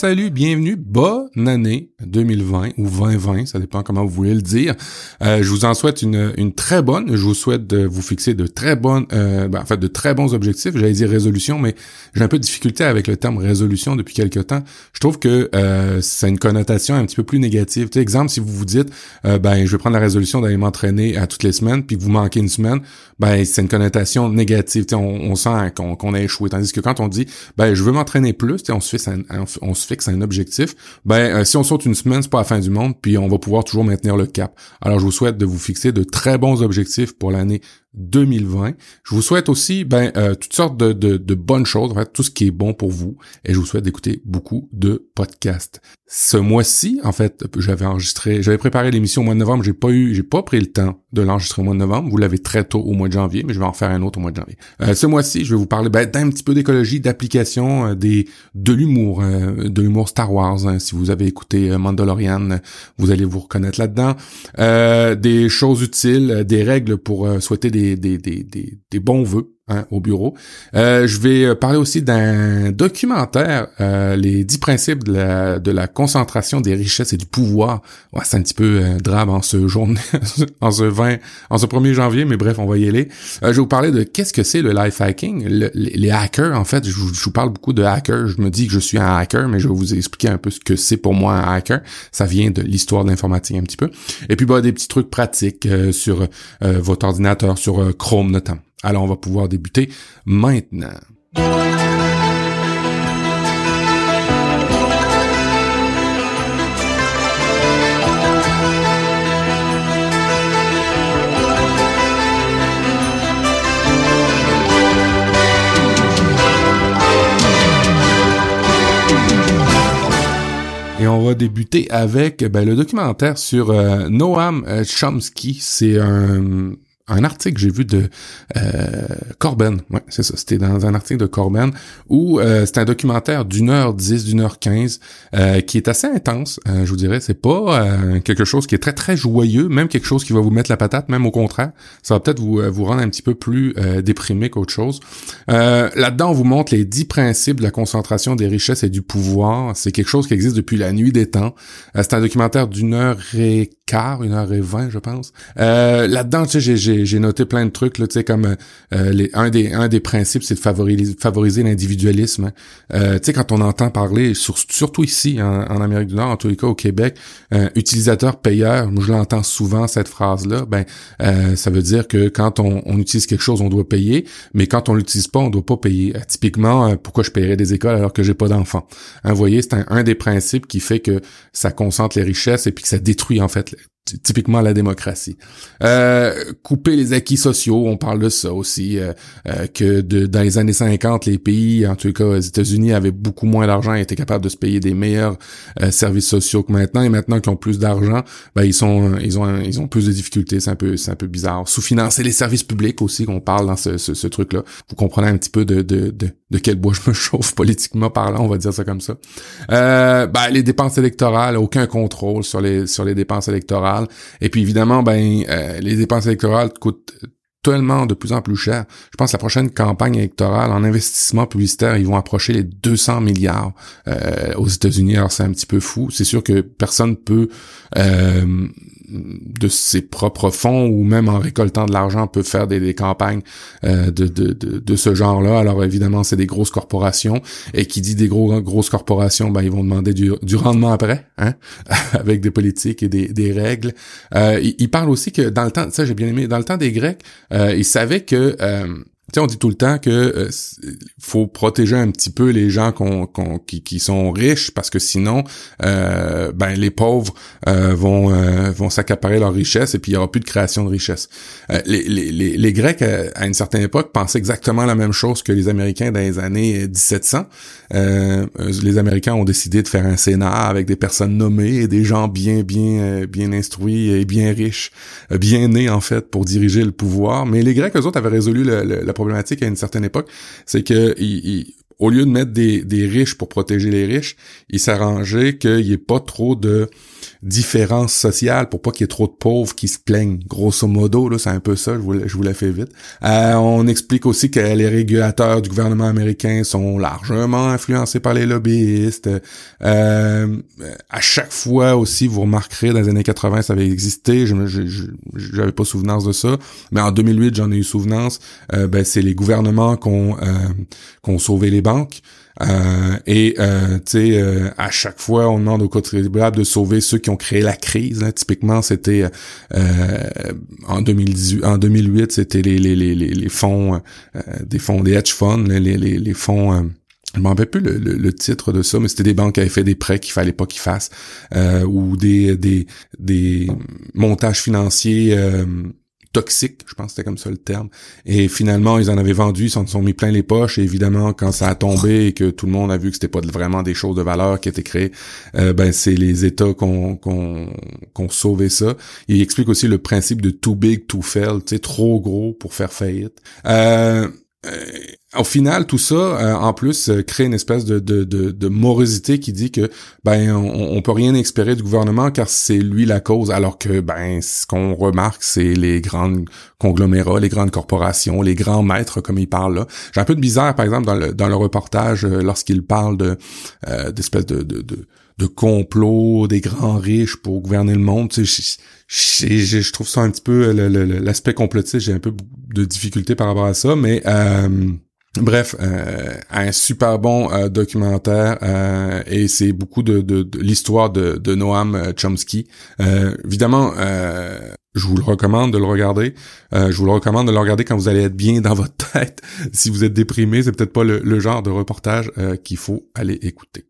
Salut, bienvenue, bonne année 2020 ou 2020, ça dépend comment vous voulez le dire. Euh, je vous en souhaite une, une très bonne. Je vous souhaite de vous fixer de très bonnes, euh, ben, en fait, de très bons objectifs. J'allais dire résolution, mais j'ai un peu de difficulté avec le terme résolution depuis quelque temps. Je trouve que euh, ça a une connotation un petit peu plus négative. Tu exemple, si vous vous dites, euh, ben, je vais prendre la résolution d'aller m'entraîner à toutes les semaines, puis vous manquez une semaine, ben, c'est une connotation négative. on, on sent qu'on a échoué. Tandis que quand on dit, ben, je veux m'entraîner plus, on se fait on se fixe un objectif, ben euh, si on saute une semaine, c'est pas la fin du monde, puis on va pouvoir toujours maintenir le cap. Alors je vous souhaite de vous fixer de très bons objectifs pour l'année 2020. Je vous souhaite aussi ben, euh, toutes sortes de, de, bonnes choses, en fait, tout ce qui est bon pour vous. Et je vous souhaite d'écouter beaucoup de podcasts. Ce mois-ci, en fait, j'avais enregistré, j'avais préparé l'émission au mois de novembre. J'ai pas eu, j'ai pas pris le temps de l'enregistrer au mois de novembre. Vous l'avez très tôt au mois de janvier, mais je vais en faire un autre au mois de janvier. Euh, ce mois-ci, je vais vous parler ben, d'un petit peu d'écologie, d'application, euh, des de l'humour, de l'humour Star Wars. Hein. Si vous avez écouté Mandalorian, vous allez vous reconnaître là-dedans. des choses utiles, des règles pour souhaiter des des, bons vœux Hein, au bureau. Euh, je vais euh, parler aussi d'un documentaire, euh, les dix principes de la, de la, concentration des richesses et du pouvoir. Ouais, c'est un petit peu euh, drame en ce jour, en ce 20, en ce 1er janvier, mais bref, on va y aller. je vais vous parler de qu'est-ce que c'est le life hacking. les, hackers, en fait, je vous, je vous, parle beaucoup de hackers. Je me dis que je suis un hacker, mais je vais vous expliquer un peu ce que c'est pour moi un hacker. Ça vient de l'histoire de l'informatique un petit peu. Et puis, bah, des petits trucs pratiques sur votre ordinateur, sur Chrome notamment. Alors on va pouvoir débuter maintenant. Et on va débuter avec ben, le documentaire sur euh, Noam Chomsky. C'est un un article j'ai vu de euh, Corben, ouais, c'est ça, c'était dans un article de Corben, où euh, c'est un documentaire d'une heure dix, d'une heure quinze, euh, qui est assez intense, euh, je vous dirais, c'est pas quelque chose qui est très très joyeux, même quelque chose qui va vous mettre la patate, même au contraire, ça va peut-être vous, vous rendre un petit peu plus déprimé qu'autre chose. Là-dedans, on vous montre les dix principes de la concentration des richesses et du pouvoir, c'est quelque chose qui existe depuis la nuit des temps, c'est un documentaire d'une heure et quart, une heure et vingt, je pense. Là-dedans, tu sais, j'ai j'ai noté plein de trucs là, tu sais comme euh, les, un des un des principes c'est de favoriser favoriser l'individualisme. Hein. Euh, tu sais quand on entend parler surtout ici en, Amérique du Nord, en tous les cas au Québec, euh, utilisateur payeur, je l'entends souvent cette phrase là, ben euh, ça veut dire que quand on, on, utilise quelque chose on doit payer, mais quand on l'utilise pas on doit pas payer. typiquement pourquoi je paierais des écoles alors que j'ai pas d'enfants? Hein, vous voyez c'est un, un des principes qui fait que ça concentre les richesses et puis que ça détruit en fait typiquement la démocratie. Euh, couper les acquis sociaux, on parle de ça aussi, euh, euh, que de, dans les années 50, les pays, en tout cas les États-Unis, avaient beaucoup moins d'argent et étaient capables de se payer des meilleurs services sociaux que maintenant. Et maintenant qu'ils ont plus d'argent, ben ils sont, ils ont, ils ont plus de difficultés. C'est un peu, c'est un peu bizarre. Sous-financer les services publics aussi, qu'on parle dans ce, ce, truc-là. Vous comprenez un petit peu de, de, de, de, quel bois je me chauffe politiquement parlant, on va dire ça comme ça. ben, les dépenses électorales, aucun contrôle sur les, sur les dépenses électorales et puis évidemment, ben euh, les dépenses électorales coûtent tellement de plus en plus cher. Je pense que la prochaine campagne électorale en investissement publicitaire, ils vont approcher les 200 milliards euh, aux États-Unis. Alors c'est un petit peu fou. C'est sûr que personne peut euh, de ses propres fonds ou même en récoltant de l'argent peut faire des, campagnes euh, de, de, de, ce genre-là. Alors évidemment, c'est des grosses corporations et qui dit des gros grosses corporations, ben ils vont demander du, du rendement après, hein, avec des politiques et des, des règles. Euh, il, parle aussi que dans le temps, ça j'ai bien aimé, dans le temps des Grecs, euh, ils savaient que euh, sais, on dit tout le temps que euh, faut protéger un petit peu les gens qu'on, qui, qui, sont riches parce que sinon, euh, ben les pauvres euh, vont vont s'accaparer leur richesse et puis il y aura plus de création de richesse. Les, les, les, Grecs à une certaine époque pensaient exactement la même chose que les Américains dans les années 1700. les Américains ont décidé de faire un Sénat avec des personnes nommées et des gens bien bien bien instruits et bien riches, bien nés en fait pour diriger le pouvoir. Mais les Grecs eux autres avaient résolu le, le, problématique à une certaine époque, c'est que au lieu de mettre des, des riches pour protéger les riches, il s'arrangeait qu'il n'y ait pas trop de différence sociale pour pas qu'il y ait trop de pauvres qui se plaignent. Grosso modo, là, c'est un peu ça, je vous, je vous la fais vite. Euh, on explique aussi que les régulateurs du gouvernement américain sont largement influencés par les lobbyistes. Euh, à chaque fois aussi, vous remarquerez, dans les années 80, ça avait existé, je j'avais pas souvenance de ça, mais en 2008, j'en ai eu souvenance, euh, ben, c'est les gouvernements qui ont, euh, sauvé les banques. Euh, et euh, tu sais, euh, à chaque fois, on demande aux contribuables de sauver ceux qui ont créé la crise. Typiquement, c'était en 2018, en 2008, c'était les, les, les, les fonds, des fonds, des hedge funds, les, les, les fonds. je m'en rappelle plus le, le, titre de ça, mais c'était des banques qui avaient fait des prêts qu'il fallait pas qu'ils fassent, ou des, des, des montages financiers toxique, je pense que c'était comme ça le terme. Et finalement, ils en avaient vendu, ils s'en sont mis plein les poches. Et évidemment, quand ça a tombé et que tout le monde a vu que c'était pas vraiment des choses de valeur qui étaient créées, euh, ben c'est les États qu'on qu'on qu'on sauvé ça. Il explique aussi le principe de too big, too fail, tu sais, trop gros pour faire faillite. Euh, au final, tout ça, euh, en plus, euh, crée une espèce de, morosité qui dit que ben on, on peut rien espérer du gouvernement car c'est lui la cause, alors que ben ce qu'on remarque, c'est les grandes conglomérats, les grandes corporations, les grands maîtres comme il parle là. J'ai un peu de bizarre, par exemple, dans le, reportage, lorsqu'il parle de d'espèces de, de, de de complot des grands riches pour gouverner le monde. Tu sais, je, trouve ça un petit peu l'aspect complotiste. J'ai un peu de difficulté par rapport à ça, mais euh, Bref, euh, un super bon euh, documentaire et c'est beaucoup de, l'histoire de, Noam Chomsky. évidemment, je vous le recommande de le regarder. je vous le recommande de le regarder quand vous allez être bien dans votre tête. si vous êtes déprimé, c'est peut-être pas le, genre de reportage qu'il faut aller écouter.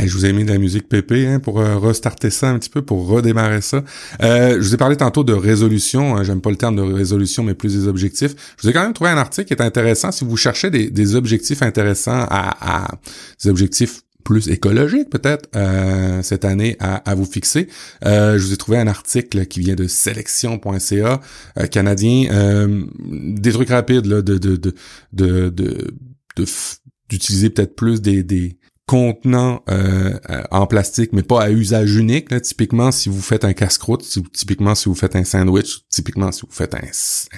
Je vous ai mis de la musique pépé hein, pour euh, restarter ça un petit peu, pour redémarrer ça. Euh, je vous ai parlé tantôt de résolution. Hein, J'aime pas le terme de résolution, mais plus des objectifs. Je vous ai quand même trouvé un article qui est intéressant. Si vous cherchez des, objectifs intéressants à, à des objectifs plus écologiques peut-être euh, cette année à, vous fixer. je vous ai trouvé un article qui vient de sélection.ca canadien, des trucs rapides là, de de de de d'utiliser peut-être plus des, des contenant euh, en plastique, mais pas à usage unique. Là. Typiquement, si vous faites un casse-croûte, typiquement si vous faites un sandwich, typiquement si vous faites un,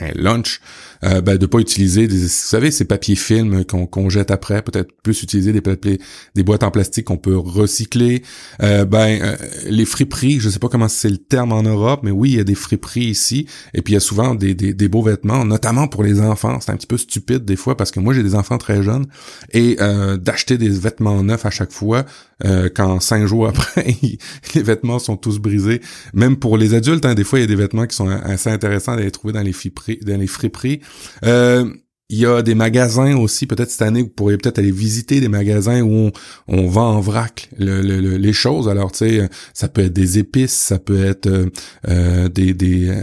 un lunch, euh, ben, de pas utiliser des, vous savez, ces papiers films qu'on jette après, peut-être plus utiliser des papiers, des boîtes en plastique qu'on peut recycler. Euh, ben, euh, les friperies, je sais pas comment c'est le terme en Europe, mais oui, il y a des friperies ici, et puis il y a souvent des, des, des beaux vêtements, notamment pour les enfants. C'est un petit peu stupide des fois parce que moi j'ai des enfants très jeunes et euh, d'acheter des vêtements neufs à chaque fois, euh, quand cinq jours après les vêtements sont tous brisés. Même pour les adultes, hein, des fois il y a des vêtements qui sont assez intéressants les trouver dans les friperies. Euh, il y a des magasins aussi, peut-être cette année, vous pourriez peut-être aller visiter des magasins où on, vend en vrac les choses. Alors, tu sais, ça peut être des épices, ça peut être euh, des, des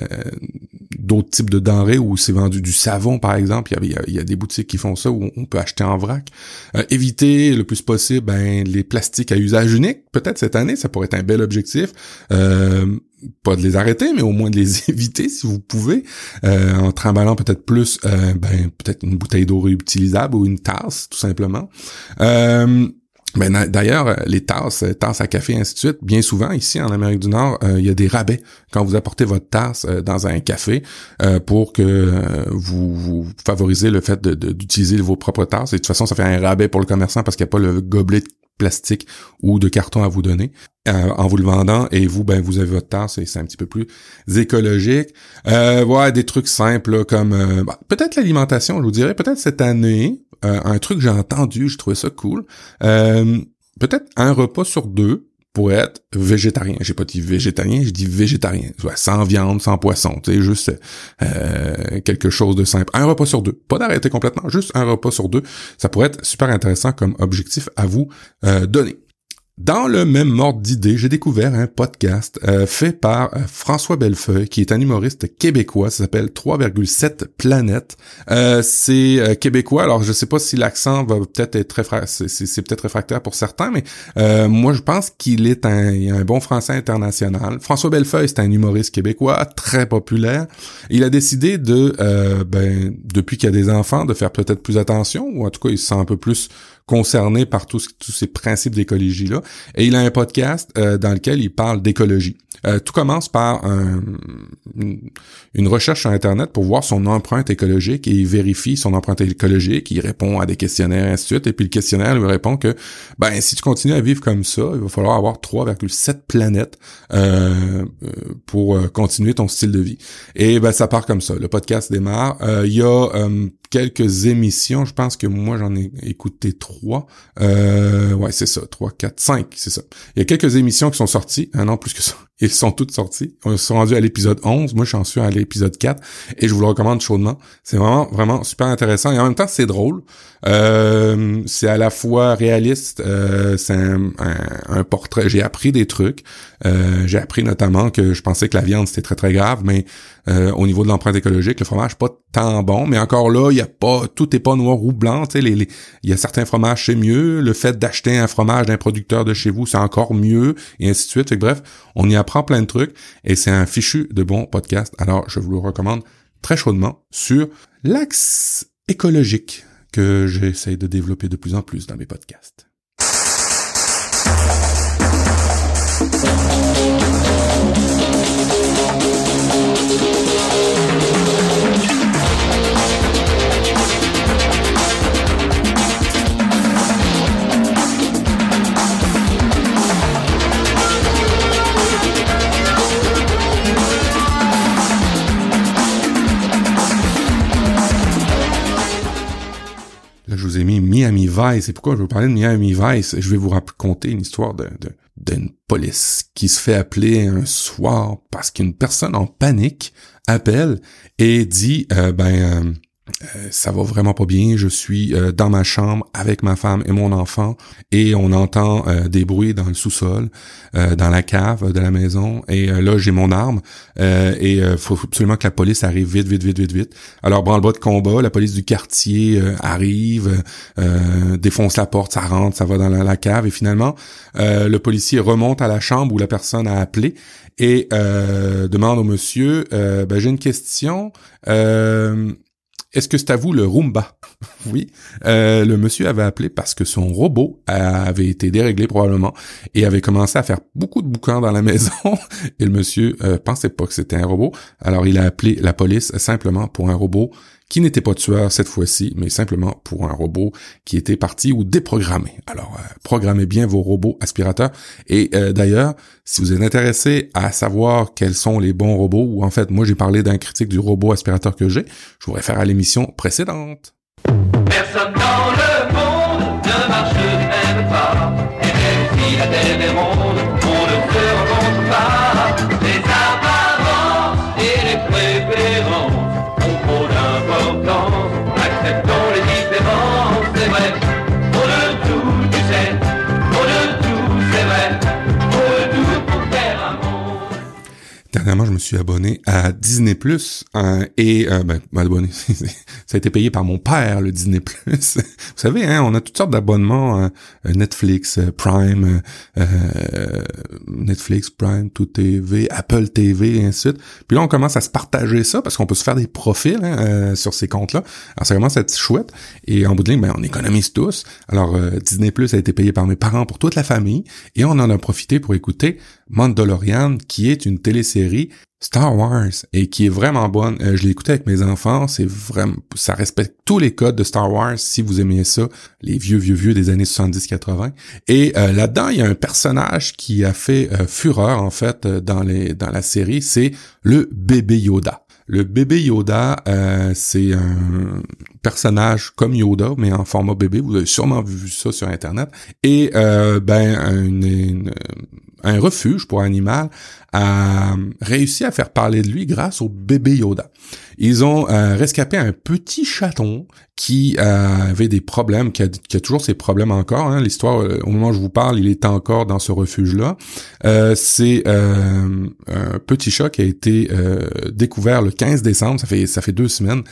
d'autres types de denrées où c'est vendu du savon, par exemple. Il y, a, des boutiques qui font ça où on peut acheter en vrac. éviter le plus possible ben, les plastiques à usage unique. Peut-être cette année, ça pourrait être un bel objectif pas de les arrêter, mais au moins de les éviter si vous pouvez, euh, en trimballant peut-être plus, euh, ben peut-être une bouteille d'eau réutilisable ou une tasse, tout simplement. Euh, ben, d'ailleurs, les tasses, tasses à café, ainsi de suite, bien souvent ici en Amérique du Nord, il y a des rabais quand vous apportez votre tasse dans un café pour que vous, vous, favorisez le fait d'utiliser vos propres tasses. Et de toute façon, ça fait un rabais pour le commerçant parce qu'il n'y a pas le gobelet plastique ou de carton à vous donner euh, en vous le vendant. Et vous ben vous avez votre tasse et c'est un petit peu plus écologique. Euh, des trucs simples comme euh, bah, peut-être l'alimentation je vous dirais. Peut-être cette année euh, un truc que j'ai entendu je trouvais ça cool. Peut-être un repas sur deux pour être végétarien. J'ai pas dit végétarien, j'ai dit végétarien. Sans viande, sans poisson. Tu juste euh, quelque chose de simple. Un repas sur deux. Pas d'arrêter complètement, juste un repas sur deux. Ça pourrait être super intéressant comme objectif à vous euh, donner. Dans le même ordre d'idée, j'ai découvert un podcast euh, fait par euh, François Bellefeuille, qui est un humoriste québécois. Ça s'appelle 3,7 planètes. Euh, c'est québécois. Alors, je sais pas si l'accent va peut-être être très c'est peut-être réfractaire pour certains, mais moi, je pense qu'il est un, un bon français international. François Bellefeuille, c'est un humoriste québécois très populaire. Il a décidé de, ben, depuis qu'il y a des enfants, de faire peut-être plus attention, ou en tout cas, il se sent un peu plus concerné par tous, tous ces principes d'écologie-là. Et il a un podcast euh, dans lequel il parle d'écologie. Euh, tout commence par une recherche sur Internet pour voir son empreinte écologique et il vérifie son empreinte écologique, il répond à des questionnaires, et ainsi de suite, et puis le questionnaire lui répond que ben si tu continues à vivre comme ça, il va falloir avoir 3,7 planètes euh, pour continuer ton style de vie. Et ben ça part comme ça. Le podcast démarre. il y a quelques émissions. Je pense que moi, j'en ai écouté trois. Euh, ouais, c'est ça. Trois, quatre, cinq, c'est ça. Il y a quelques émissions qui sont sorties. Un an plus que ça. Ils sont toutes sorties. On est rendu à l'épisode 11. Moi, j'en suis à l'épisode 4 et je vous le recommande chaudement. C'est vraiment, vraiment super intéressant et en même temps, c'est drôle. Euh, c'est à la fois réaliste. Euh, c'est un, un, portrait. J'ai appris des trucs. Euh, j'ai appris notamment que je pensais que la viande, c'était très, très grave, mais euh, au niveau de l'empreinte écologique, le fromage pas tant bon, mais encore là, il y a pas, tout est pas noir ou blanc. Sais, les, il y a certains fromages c'est mieux. Le fait d'acheter un fromage d'un producteur de chez vous, c'est encore mieux, et ainsi de suite. Fait bref, on y apprend prend plein de trucs et c'est un fichu de bon podcast. Alors, je vous le recommande très chaudement sur l'axe écologique que j'essaie de développer de plus en plus dans mes podcasts. Vous Miami Vice. Et pourquoi je veux parler de Miami Vice? Je vais vous raconter une histoire d'une police qui se fait appeler un soir parce qu'une personne en panique appelle et dit, euh, ben, euh, euh, ça va vraiment pas bien. Je suis euh, dans ma chambre avec ma femme et mon enfant et on entend euh, des bruits dans le sous-sol, dans la cave de la maison. Et là, j'ai mon arme et il faut absolument que la police arrive vite, vite, vite, vite, vite. Alors, branle-bas de combat, la police du quartier arrive, défonce la porte, ça rentre, ça va dans la, cave et finalement, le policier remonte à la chambre où la personne a appelé et demande au monsieur, ben, j'ai une question. Est-ce que c'est à vous le Roomba? oui. Euh, le monsieur avait appelé parce que son robot avait été déréglé probablement et avait commencé à faire beaucoup de boucans dans la maison. et le monsieur euh, pensait pas que c'était un robot. Alors il a appelé la police simplement pour un robot qui n'était pas tueur cette fois-ci, mais simplement pour un robot qui était parti ou déprogrammé. Alors, euh, programmez bien vos robots aspirateurs. Et euh, d'ailleurs, si vous êtes intéressé à savoir quels sont les bons robots, ou en fait, moi j'ai parlé d'un critique du robot aspirateur que j'ai, je vous réfère à l'émission précédente. Personne dans le monde ne marche même pas, dernièrement, je me suis abonné à Disney Plus euh, et euh, ben, abonné, ça a été payé par mon père le Disney Plus. Vous savez, hein, on a toutes sortes d'abonnements, hein, euh, Netflix, euh, Prime, Netflix, Prime, Tout TV, Apple TV et ainsi de suite. Puis là, on commence à se partager ça parce qu'on peut se faire des profils hein, sur ces comptes-là. Alors ça commence à être chouette et en bout de ligne, ben, on économise tous. Alors Disney Plus a été payé par mes parents pour toute la famille et on en a profité pour écouter Mandalorian, qui est une télésérie Star Wars et qui est vraiment bonne. Euh, je l'ai écouté avec mes enfants, c'est vraiment ça respecte tous les codes de Star Wars si vous aimez ça, les vieux vieux vieux des années 70-80. Et euh, là-dedans, il y a un personnage qui a fait euh, fureur en fait dans les dans la série, c'est le bébé Yoda. Le bébé Yoda, c'est un personnage comme Yoda, mais en format bébé. Vous avez sûrement vu ça sur Internet. Et ben, une, un refuge pour animal a réussi à faire parler de lui grâce au bébé Yoda. Ils ont euh, rescapé un petit chaton qui euh, avait des problèmes, qui a, toujours ses problèmes encore. Hein. L'histoire, euh, au moment où je vous parle, il est encore dans ce refuge-là. c'est un petit chat qui a été découvert le 15 décembre, ça fait deux semaines,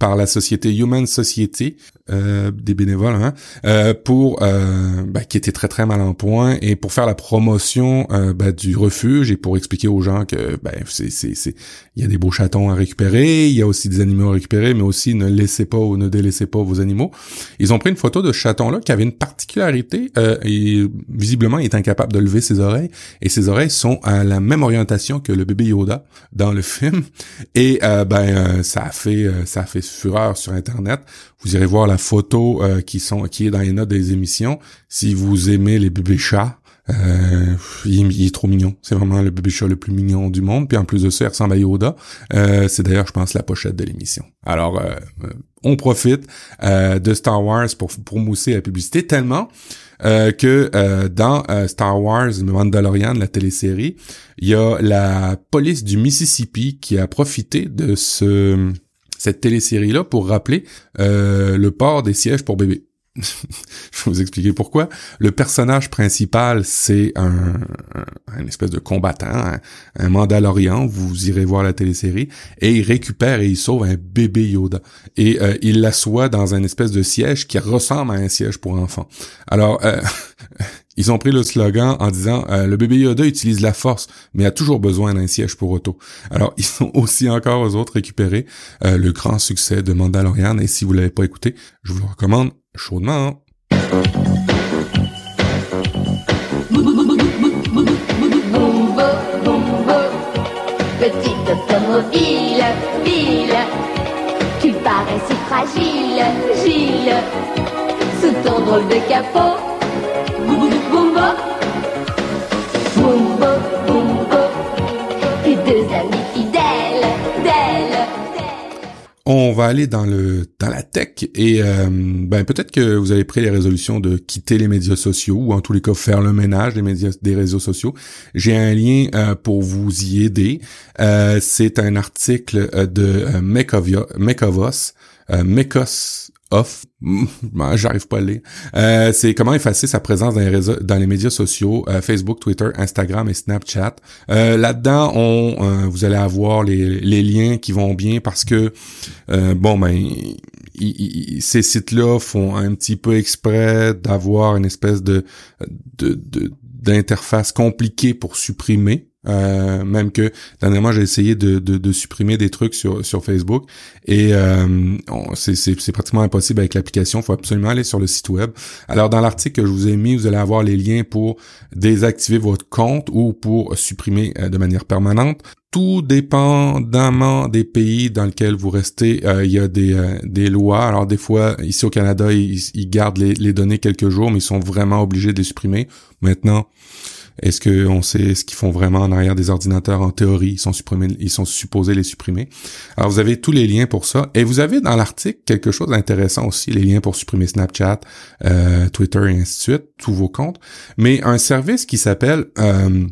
par la société Human Society, euh, des bénévoles, hein, euh, pour euh, ben, qui était très très mal en point et pour faire la promotion ben, du refuge et pour expliquer aux gens que ben c'est c'est c'est il y a des beaux chatons à récupérer, il y a aussi des animaux à récupérer, mais aussi ne laissez pas ou ne délaissez pas vos animaux. Ils ont pris une photo de ce chaton là qui avait une particularité et visiblement il est incapable de lever ses oreilles et ses oreilles sont à la même orientation que le bébé Yoda dans le film et ben ça a fait ça a fait fureur sur internet. Vous irez voir la photo euh, qui sont qui est dans les notes des émissions. Si vous aimez les bébés chats, euh, il, est trop mignon. C'est vraiment le bébé chat le plus mignon du monde. Puis en plus de ça, il ressemble à Yoda. Euh, c'est d'ailleurs, je pense, la pochette de l'émission. Alors, on profite de Star Wars pour, pour mousser la publicité tellement que dans Star Wars Mandalorian, la télésérie, il y a la police du Mississippi qui a profité de ce cette télésérie-là pour rappeler euh, le port des sièges pour bébés. je vais vous expliquer pourquoi. Le personnage principal, c'est un, un, espèce de combattant, un, un, Mandalorian. Vous irez voir la télésérie et il récupère et il sauve un bébé Yoda et euh, il l'assoit dans un espèce de siège qui ressemble à un siège pour enfants. Alors, euh, Ils ont pris le slogan en disant euh, le bébé Yoda utilise la force, mais a toujours besoin d'un siège pour auto. Alors ils sont aussi encore aux autres récupérés euh, le grand succès de Mandalorian. Et si vous l'avez pas écouté, je vous le recommande chaudement. Ville, tu parais fragile, Gilles, sous ton drôle de capot. On va aller dans le dans la tech et euh, ben peut-être que vous avez pris les résolutions de quitter les médias sociaux ou en tous les cas faire le ménage des médias des réseaux sociaux. J'ai un lien euh, pour vous y aider. Euh, c'est un article de Mekovos, Mekos off. J'arrive pas à lire. Euh, c'est comment effacer sa présence dans les médias sociaux, euh, Facebook, Twitter, Instagram et Snapchat. Euh, là-dedans, on, vous allez avoir les, les, liens qui vont bien parce que bon ben ces sites-là font un petit peu exprès d'avoir une espèce de d'interface compliquée pour supprimer euh, même que dernièrement j'ai essayé de, de, de, supprimer des trucs sur, sur Facebook et euh, c'est pratiquement impossible avec l'application. Il faut absolument aller sur le site web. Alors dans l'article que je vous ai mis, vous allez avoir les liens pour désactiver votre compte ou pour supprimer euh, de manière permanente. Tout dépendamment des pays dans lesquels vous restez, euh, il y a des, des lois. Alors des fois, ici au Canada, ils, ils gardent les, les données quelques jours, mais ils sont vraiment obligés de les supprimer. Maintenant, est-ce qu'on sait ce qu'ils font vraiment en arrière des ordinateurs? En théorie Ils sont supprimés, ils sont supposés les supprimer. Alors vous avez tous les liens pour ça et vous avez dans l'article quelque chose d'intéressant aussi, les liens pour supprimer Snapchat, euh, Twitter et ainsi de suite, tous vos comptes. Mais un service qui s'appelle euh,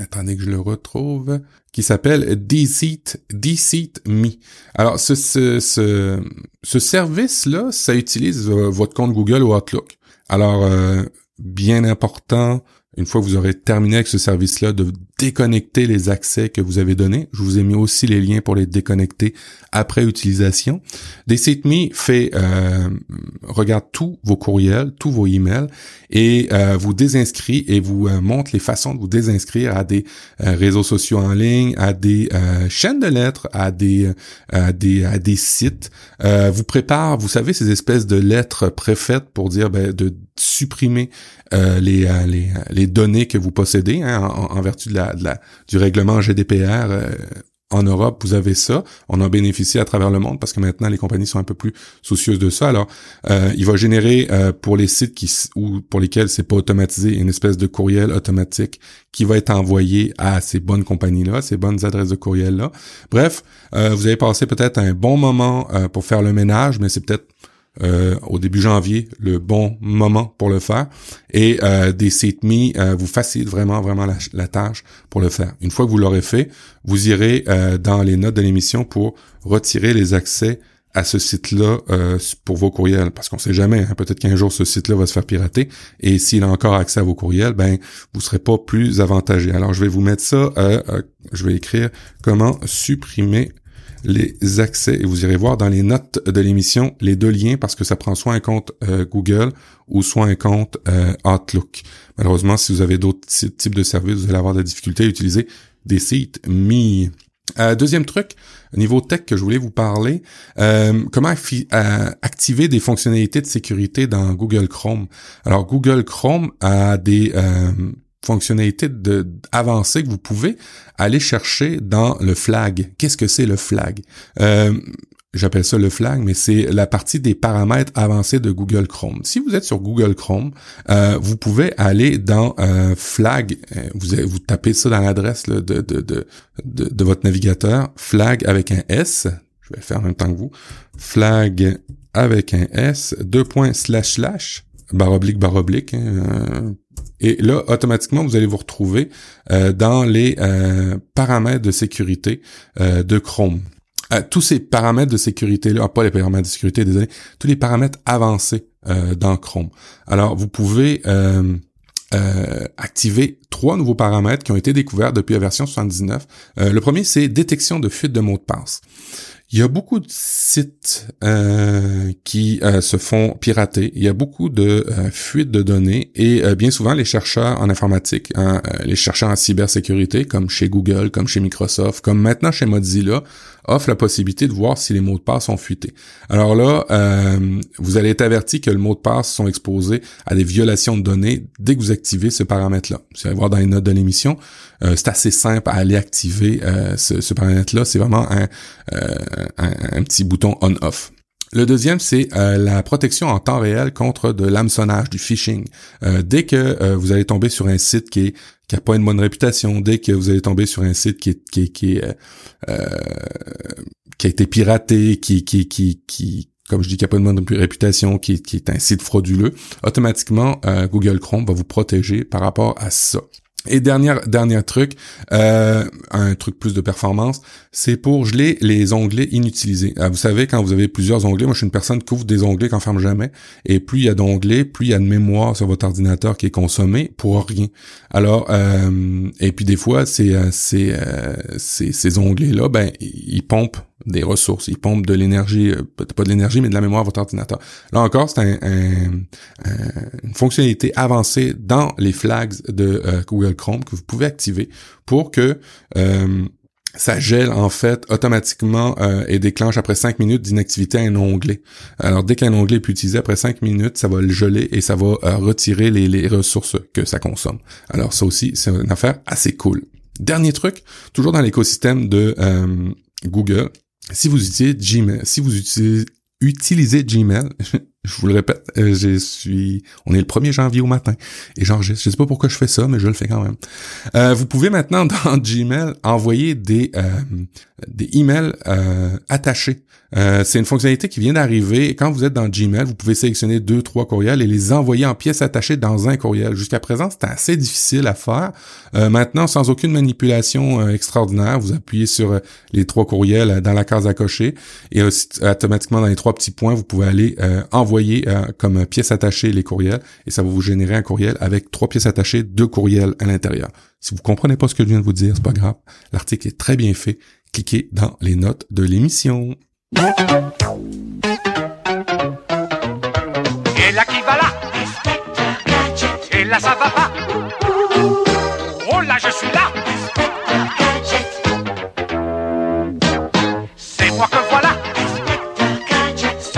attendez que je le retrouve, qui s'appelle Deceit, Deceit Me. Alors, ce, ce, ce, ce service-là, ça utilise votre compte Google ou Outlook. Alors, euh, bien important, une fois que vous aurez terminé avec ce service-là, de déconnecter les accès que vous avez donnés. Je vous ai mis aussi les liens pour les déconnecter après utilisation. DecitMe fait euh, regarde tous vos courriels, tous vos emails et euh, vous désinscrit et vous euh, montre les façons de vous désinscrire à des euh, réseaux sociaux en ligne, à des chaînes de lettres, à des à des à des sites. vous prépare, vous savez ces espèces de lettres préfaites pour dire ben, de supprimer les, les, les données que vous possédez hein, en, vertu de la du règlement GDPR euh, en Europe, vous avez ça. On en bénéficie à travers le monde parce que maintenant les compagnies sont un peu plus soucieuses de ça. Alors, euh, il va générer euh, pour les sites qui ou pour lesquels c'est pas automatisé une espèce de courriel automatique qui va être envoyé à ces bonnes compagnies-là, ces bonnes adresses de courriel-là. Bref, vous avez passé peut-être un bon moment pour faire le ménage, mais c'est peut-être euh, au début janvier le bon moment pour le faire et euh, des sites euh, vous facilitent vraiment vraiment la, tâche pour le faire. Une fois que vous l'aurez fait, vous irez euh, dans les notes de l'émission pour retirer les accès à ce site-là pour vos courriels, parce qu'on sait jamais, hein, peut-être qu'un jour ce site-là va se faire pirater, et s'il a encore accès à vos courriels, ben vous serez pas plus avantagé. Alors je vais vous mettre ça, je vais écrire comment supprimer les accès et vous irez voir dans les notes de l'émission les deux liens parce que ça prend soit un compte Google ou soit un compte Outlook. Malheureusement, si vous avez d'autres types de services, vous allez avoir des difficultés à utiliser des sites mis. Euh, deuxième truc, niveau tech que je voulais vous parler, euh, comment euh, activer des fonctionnalités de sécurité dans Google Chrome? Alors Google Chrome a des fonctionnalités de, avancées que vous pouvez aller chercher dans le flag. Qu'est-ce que c'est le flag? J'appelle ça le flag, mais c'est la partie des paramètres avancés de Google Chrome. Si vous êtes sur Google Chrome, euh, vous pouvez aller dans euh, flag, euh, vous, vous tapez ça dans l'adresse de, de, de, de, votre navigateur, flag avec un S, je vais le faire en même temps que vous, flag avec un S, deux points slash slash, barre oblique, barre oblique, hein, et là, automatiquement, vous allez vous retrouver dans les paramètres de sécurité de Chrome. Euh, tous ces paramètres de sécurité-là, pas les paramètres de sécurité, désolé, tous les paramètres avancés euh, dans Chrome. Alors, vous pouvez euh, activer trois nouveaux paramètres qui ont été découverts depuis la version 79. le premier, c'est détection de fuite de mots de passe. Il y a beaucoup de sites euh, qui euh, se font pirater. Il y a beaucoup de euh, fuites de données et bien souvent les chercheurs en informatique, hein, les chercheurs en cybersécurité, comme chez Google, comme chez Microsoft, comme maintenant chez Mozilla, offrent la possibilité de voir si les mots de passe sont fuités. Alors là, vous allez être averti que le mot de passe sont exposés à des violations de données dès que vous activez ce paramètre-là. Vous allez voir dans les notes de l'émission, c'est assez simple à aller activer ce, ce paramètre-là. C'est vraiment un, un, petit bouton on-off. Le deuxième, c'est euh, la protection en temps réel contre de l'hameçonnage, du phishing. Euh, dès que euh, vous allez tomber sur un site qui est qui a pas une bonne réputation, dès que vous allez tomber sur un site qui est qui qui, qui a été piraté, qui qui qui qui comme je dis, qui a pas une bonne réputation, qui, qui est un site frauduleux, automatiquement Google Chrome va vous protéger par rapport à ça. Et dernier dernier truc, euh, un truc plus de performance, c'est pour geler les onglets inutilisés. Euh, vous savez, quand vous avez plusieurs onglets, moi je suis une personne qui ouvre des onglets qu'on ferme jamais, et plus il y a d'onglets, plus il y a de mémoire sur votre ordinateur qui est consommé pour rien. Alors, euh, et puis des fois, ces, ces, ces, ces onglets-là, ben, ils pompent des ressources. Ils pompent de l'énergie, euh, pas de l'énergie, mais de la mémoire à votre ordinateur. Là encore, c'est un, une fonctionnalité avancée dans les flags de euh, Google Chrome que vous pouvez activer pour que euh, ça gèle en fait automatiquement et déclenche après 5 minutes d'inactivité un onglet. Alors dès qu'un onglet est plus utilisé, après 5 minutes, ça va le geler et ça va retirer les, les ressources que ça consomme. Alors ça aussi, c'est une affaire assez cool. Dernier truc, toujours dans l'écosystème de Google, si vous utilisez Gmail, si vous utilisez, utilisez Gmail, je vous le répète, euh, je suis, on est le 1er janvier au matin et j'enregistre. Je sais pas pourquoi je fais ça, mais je le fais quand même. Euh, vous pouvez maintenant dans Gmail envoyer des euh, des emails euh, attachés. Euh, c'est une fonctionnalité qui vient d'arriver. Quand vous êtes dans Gmail, vous pouvez sélectionner deux, trois courriels et les envoyer en pièces attachées dans un courriel. Jusqu'à présent, c'était assez difficile à faire. Euh, maintenant, sans aucune manipulation extraordinaire, vous appuyez sur les trois courriels dans la case à cocher et automatiquement dans les trois petits points, vous pouvez aller envoyer comme pièces attachées les courriels et ça va vous générer un courriel avec trois pièces attachées, deux courriels à l'intérieur. Si vous comprenez pas ce que je viens de vous dire, c'est pas grave. L'article est très bien fait cliquez dans les notes de l'émission. Et là va pas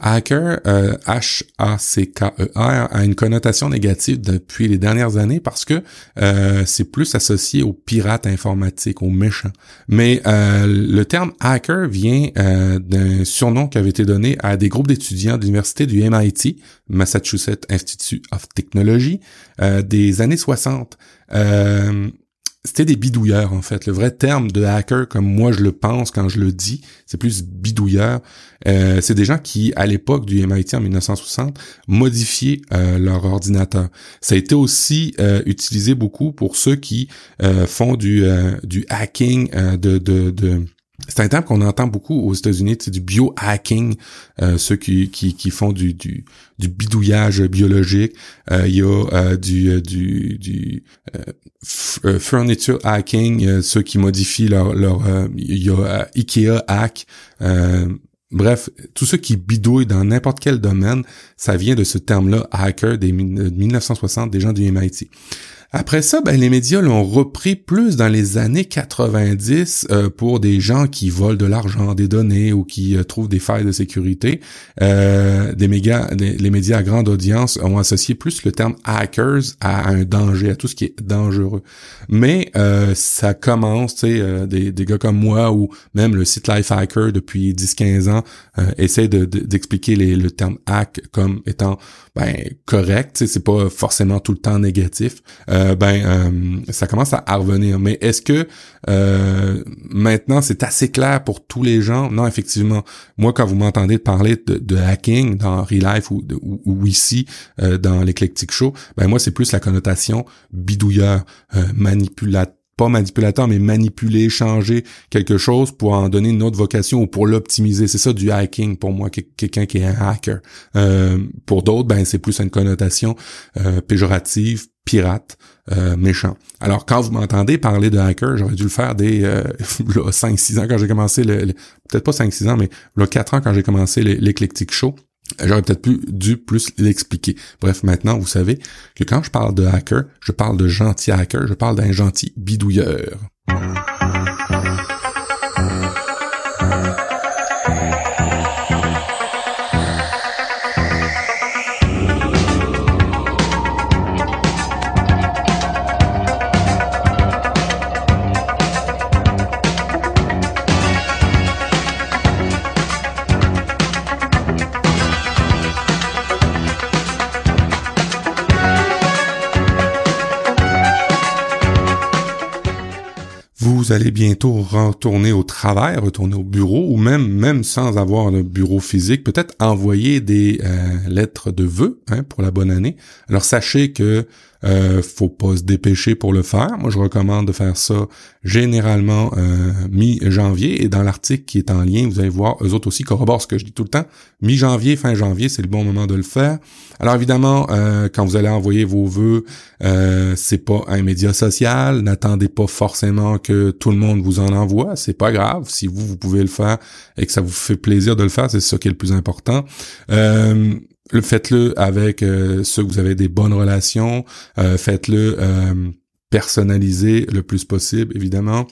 Hacker, euh, H-A-C-K-E-R, a une connotation négative depuis les dernières années parce que euh, c'est plus associé aux pirates informatiques, aux méchants. Mais euh, le terme hacker vient d'un surnom qui avait été donné à des groupes d'étudiants de l'université du MIT, Massachusetts Institute of Technology, des années 60 c'était des bidouilleurs en fait. Le vrai terme de hacker, comme moi je le pense quand je le dis, c'est plus bidouilleur. Euh, c'est des gens qui, à l'époque du MIT en 1960, modifiaient euh, leur ordinateur. Ça a été aussi euh, utilisé beaucoup pour ceux qui font du, du hacking de c'est un terme qu'on entend beaucoup aux États-Unis, c'est du biohacking, euh, ceux qui, qui, qui, font du, du, du bidouillage biologique. Euh, il y a euh, du, du, du furniture hacking, ceux qui modifient leur... leur il y a Ikea hack. bref, tous ceux qui bidouillent dans n'importe quel domaine, ça vient de ce terme-là, hacker, des 1960, des gens du MIT. Après ça, ben, les médias l'ont repris plus dans les années 90 euh, pour des gens qui volent de l'argent, des données ou qui euh, trouvent des failles de sécurité. Euh, des méga, les médias à grande audience ont associé plus le terme hackers à un danger, à tout ce qui est dangereux. Mais ça commence, tu sais, des, des, gars comme moi ou même le site Lifehacker depuis 10-15 ans essaie d'expliquer de, le terme hack comme étant ben, correct. C'est pas forcément tout le temps négatif. Euh, ben euh, ça commence à, revenir. Mais est-ce que euh, maintenant c'est assez clair pour tous les gens? Non, effectivement. Moi, quand vous m'entendez parler de, hacking dans Real Life ou, ou, ici dans l'Eclectic Show, ben moi c'est plus la connotation bidouilleur, manipulateur pas manipulateur, mais manipuler, changer quelque chose pour en donner une autre vocation ou pour l'optimiser. C'est ça du hacking pour moi, quelqu'un qui est un hacker. Euh, pour d'autres, ben c'est plus une connotation euh, péjorative, pirate, euh, méchant. Alors quand vous m'entendez parler de hacker, j'aurais dû le faire dès euh, 5-6 ans quand j'ai commencé le, peut-être pas 5-6 ans, mais là 4 ans quand j'ai commencé l'éclectique show. J'aurais peut-être pu dû plus l'expliquer. Bref, maintenant, vous savez que quand je parle de hacker, je parle de gentil hacker, je parle d'un gentil bidouilleur. Vous allez bientôt retourner au travail, retourner au bureau, ou même même sans avoir un bureau physique, peut-être envoyer des euh, lettres de vœux hein, pour la bonne année. Alors sachez que euh, faut pas se dépêcher pour le faire. Moi, je recommande de faire ça généralement euh, mi-janvier. Et dans l'article qui est en lien, vous allez voir, eux autres aussi corroborent ce que je dis tout le temps. Mi-janvier, fin janvier, c'est le bon moment de le faire. Alors évidemment, euh, quand vous allez envoyer vos vœux, euh, c'est pas un média social. N'attendez pas forcément que tout le monde vous en envoie. C'est pas grave. Si vous, vous pouvez le faire et que ça vous fait plaisir de le faire, c'est ça qui est le plus important. Euh, faites-le avec euh, ceux que vous avez des bonnes relations. Euh, faites-le euh, personnalisé le plus possible, évidemment.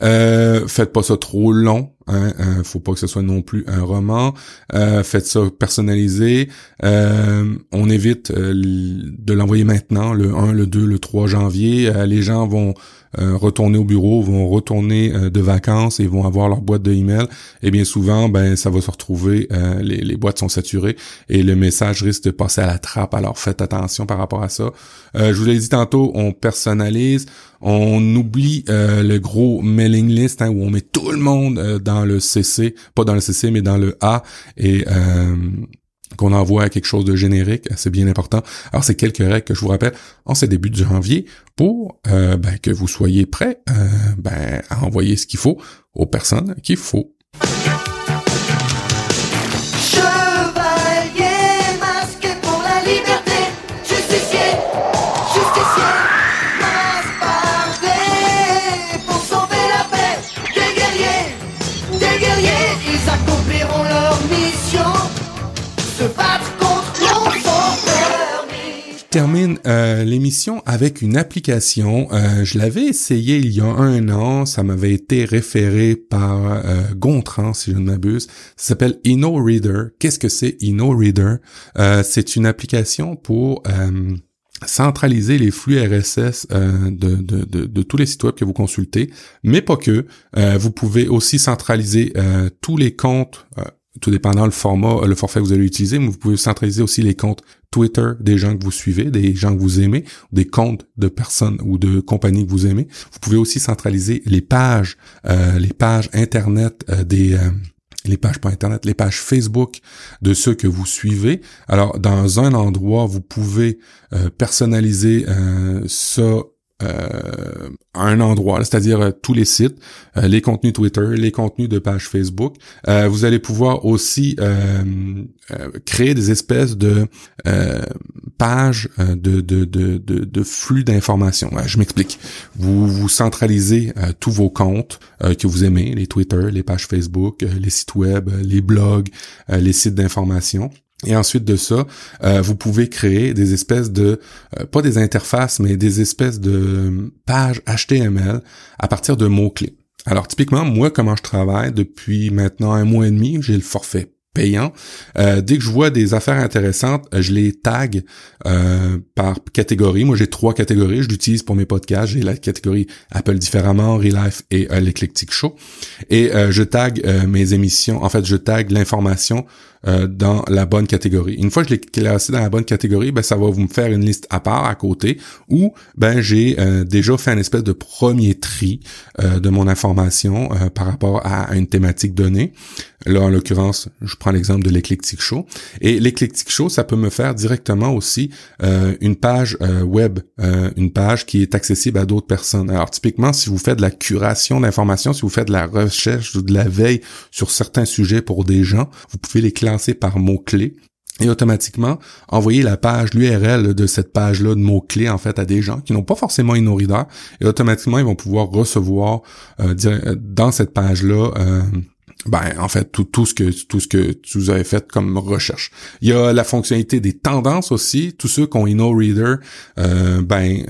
Faites pas ça trop long. Hein, hein, faut pas que ce soit non plus un roman. Faites ça personnalisé. on évite de l'envoyer maintenant, le 1, le 2, le 3 janvier. les gens vont euh, retourner au bureau, vont retourner euh, de vacances et vont avoir leur boîte de email, et bien souvent, ben ça va se retrouver, euh, les, les, boîtes sont saturées et le message risque de passer à la trappe. Alors faites attention par rapport à ça. je vous l'ai dit tantôt, on personnalise, on oublie le gros mailing list hein, où on met tout le monde dans le CC, pas dans le CC mais dans le A et qu'on envoie quelque chose de générique, c'est bien important. Alors c'est quelques règles que je vous rappelle en ce début de janvier pour euh, ben, que vous soyez prêts euh, ben, à envoyer ce qu'il faut aux personnes qu'il faut. Termine euh, l'émission avec une application. Euh, je l'avais essayé il y a un an. Ça m'avait été référé par euh, Gontran, si je ne m'abuse. Ça s'appelle InnoReader. Qu'est-ce que c'est InnoReader? Euh, c'est une application pour centraliser les flux RSS euh, de, de, de, tous les sites web que vous consultez, mais pas que. Euh, vous pouvez aussi centraliser euh, tous les comptes, tout dépendant le format, le forfait que vous allez utiliser, mais vous pouvez centraliser aussi les comptes Twitter des gens que vous suivez, des gens que vous aimez, des comptes de personnes ou de compagnies que vous aimez. Vous pouvez aussi centraliser les pages, les pages Internet des les pages par Internet, les pages Facebook de ceux que vous suivez. Alors, dans un endroit, vous pouvez euh, personnaliser euh, ça euh, un endroit, c'est-à-dire euh, tous les sites, euh, les contenus Twitter, les contenus de pages Facebook. Vous allez pouvoir aussi créer des espèces de pages de, de, de, de, flux d'informations. je m'explique. Vous vous centralisez tous vos comptes que vous aimez, les Twitter, les pages Facebook, les sites web, les blogs, les sites d'information. Et ensuite de ça, euh, vous pouvez créer des espèces de, euh, pas des interfaces, mais des espèces de pages HTML à partir de mots-clés. Alors typiquement, moi, comment je travaille depuis maintenant un mois et demi, j'ai le forfait payant. Euh, dès que je vois des affaires intéressantes, je les tag par catégorie. Moi, j'ai trois catégories. Je l'utilise pour mes podcasts. J'ai la catégorie Apple différemment, Relife et l'Eclectic Show. Et je tag mes émissions. En fait, je tag l'information euh, dans la bonne catégorie. Une fois que je l'ai classé dans la bonne catégorie, ben ça va vous me faire une liste à part à côté où ben j'ai euh, déjà fait un espèce de premier tri euh, de mon information par rapport à, une thématique donnée. Là, en l'occurrence, je prends l'exemple de l'éclectique show. Et l'éclectique show, ça peut me faire directement aussi une page web, une page qui est accessible à d'autres personnes. Alors, typiquement, si vous faites de la curation d'informations, si vous faites de la recherche ou de la veille sur certains sujets pour des gens, vous pouvez les par mots-clés et automatiquement envoyer la page, l'URL de cette page-là de mots-clés en fait à des gens qui n'ont pas forcément InnoReader et automatiquement ils vont pouvoir recevoir euh, dans cette page-là euh, ben en fait tout, tout ce que tout ce que vous avez fait comme recherche. Il y a la fonctionnalité des tendances aussi. Tous ceux qui ont InnoReader, euh, ben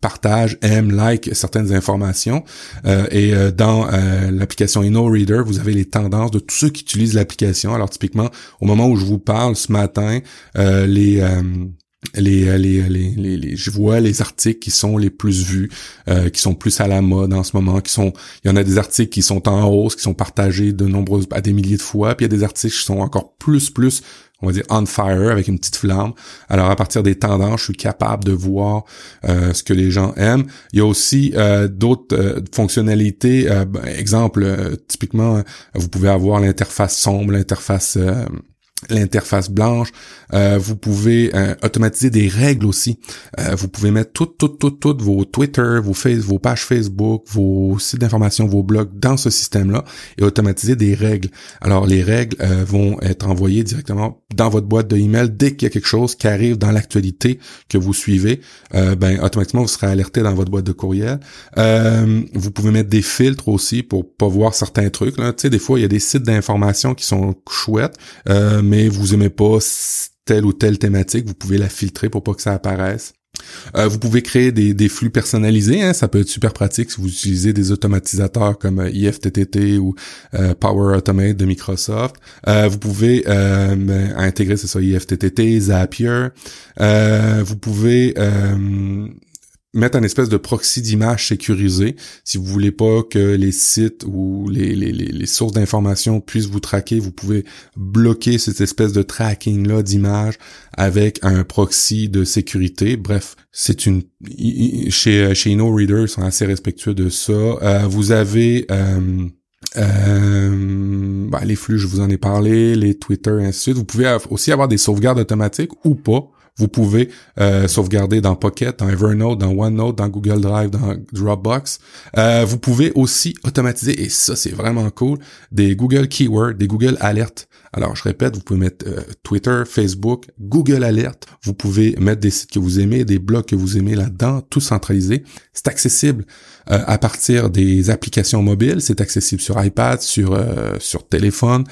partage, aime, like certaines informations. Euh, et euh, dans euh, l'application InnoReader, vous avez les tendances de tous ceux qui utilisent l'application. Alors typiquement, au moment où je vous parle ce matin, les les, les, les, les, je vois les articles qui sont les plus vus, qui sont plus à la mode en ce moment, qui sont, il y en a des articles qui sont en hausse, qui sont partagés de nombreuses, à des milliers de fois, puis il y a des articles qui sont encore plus, plus on va dire on fire avec une petite flamme. Alors à partir des tendances, je suis capable de voir euh, ce que les gens aiment. Il y a aussi euh, d'autres euh, fonctionnalités. Ben, exemple, typiquement, vous pouvez avoir l'interface sombre, l'interface l'interface blanche. Euh, vous pouvez euh, automatiser des règles aussi. Euh, vous pouvez mettre toutes, toutes, toutes, toutes vos Twitter, vos, face, vos pages Facebook, vos sites d'information, vos blogs dans ce système-là et automatiser des règles. Alors, les règles vont être envoyées directement dans votre boîte de email dès qu'il y a quelque chose qui arrive dans l'actualité que vous suivez. ben, automatiquement, vous serez alerté dans votre boîte de courriel. vous pouvez mettre des filtres aussi pour pas voir certains trucs. Tu sais, des fois, il y a des sites d'information qui sont chouettes, mais vous aimez pas telle ou telle thématique, vous pouvez la filtrer pour pas que ça apparaisse. Euh, vous pouvez créer des, flux personnalisés, hein, ça peut être super pratique si vous utilisez des automatisateurs comme euh, IFTTT ou euh, Power Automate de Microsoft. vous pouvez intégrer c'est ça IFTTT, Zapier. vous pouvez mettre un espèce de proxy d'image sécurisé. Si vous voulez pas que les sites ou les, les, les sources d'informations puissent vous traquer, vous pouvez bloquer cette espèce de tracking-là d'image avec un proxy de sécurité. Bref, c'est une... Chez, chez InnoReader, ils sont assez respectueux de ça. Euh, vous avez... Euh, euh, ben, les flux, je vous en ai parlé, les Twitter, et ainsi de suite. Vous pouvez aussi avoir des sauvegardes automatiques ou pas. Vous pouvez euh, sauvegarder dans Pocket, dans Evernote, dans OneNote, dans Google Drive, dans Dropbox. Euh, vous pouvez aussi automatiser, et ça c'est vraiment cool, des Google Keywords, des Google Alerts. Alors, je répète, vous pouvez mettre euh, Twitter, Facebook, Google Alert. Vous pouvez mettre des sites que vous aimez, des blogs que vous aimez là-dedans, tout centralisé. C'est accessible euh, à partir des applications mobiles. C'est accessible sur iPad, sur euh, sur téléphone,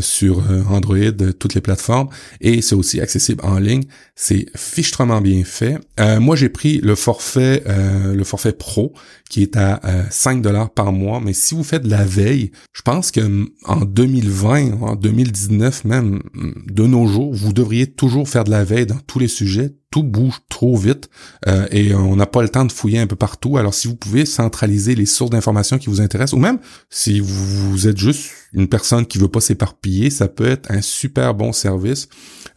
sur Android, toutes les plateformes. Et c'est aussi accessible en ligne. C'est fichtrement bien fait. moi, j'ai pris le forfait le forfait pro qui est à 5 dollars par mois. Mais si vous faites de la veille, je pense que mm, en 2020, en 2019 même, mm, de nos jours, vous devriez toujours faire de la veille dans tous les sujets. Tout bouge trop vite euh, et on n'a pas le temps de fouiller un peu partout. Alors si vous pouvez centraliser les sources d'informations qui vous intéressent, ou même si vous êtes juste une personne qui veut pas s'éparpiller, ça peut être un super bon service.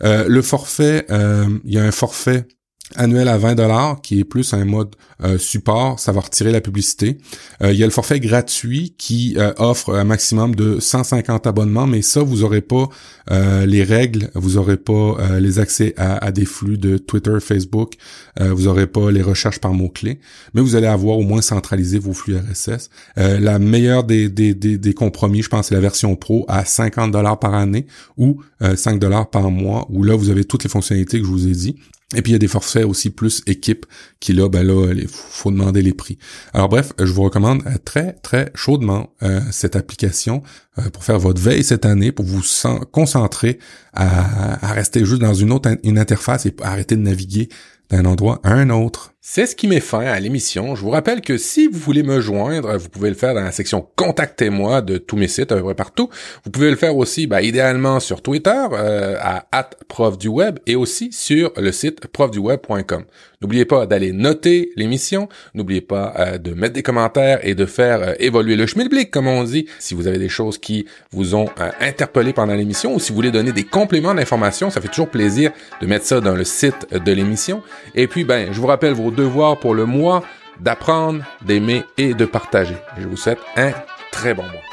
Euh, le forfait, euh, il y a un forfait annuel à 20 dollars qui est plus un mode euh, support, ça va retirer la publicité. Euh, il y a le forfait gratuit qui euh, offre un maximum de 150 abonnements, mais ça vous aurez pas les règles, vous aurez pas les accès à, des flux de Twitter, Facebook, vous aurez pas les recherches par mots clés, mais vous allez avoir au moins centralisé vos flux RSS. la meilleure des, des, des, des compromis, je pense, c'est la version Pro à 50 dollars par année ou 5 dollars par mois, où là vous avez toutes les fonctionnalités que je vous ai dit. Et puis il y a des forfaits aussi plus équipe qui là, ben là, il faut demander les prix. Alors bref, je vous recommande euh, très très chaudement euh, cette application euh, pour faire votre veille cette année, pour vous concentrer à, à, rester juste dans une autre une interface et arrêter de naviguer d'un endroit à un autre. C'est ce qui met fin à l'émission. Je vous rappelle que si vous voulez me joindre, vous pouvez le faire dans la section Contactez-moi de tous mes sites, à peu partout. Vous pouvez le faire aussi, bah, idéalement sur Twitter, euh, à @profduweb et aussi sur le site profduweb.com. N'oubliez pas d'aller noter l'émission. N'oubliez pas euh, de mettre des commentaires et de faire euh, évoluer le schmilblick, comme on dit. Si vous avez des choses qui vous ont interpellé pendant l'émission ou si vous voulez donner des compléments d'information, ça fait toujours plaisir de mettre ça dans le site de l'émission. Et puis, ben, je vous rappelle vos devoirs pour le mois d'apprendre, d'aimer et de partager. Je vous souhaite un très bon mois.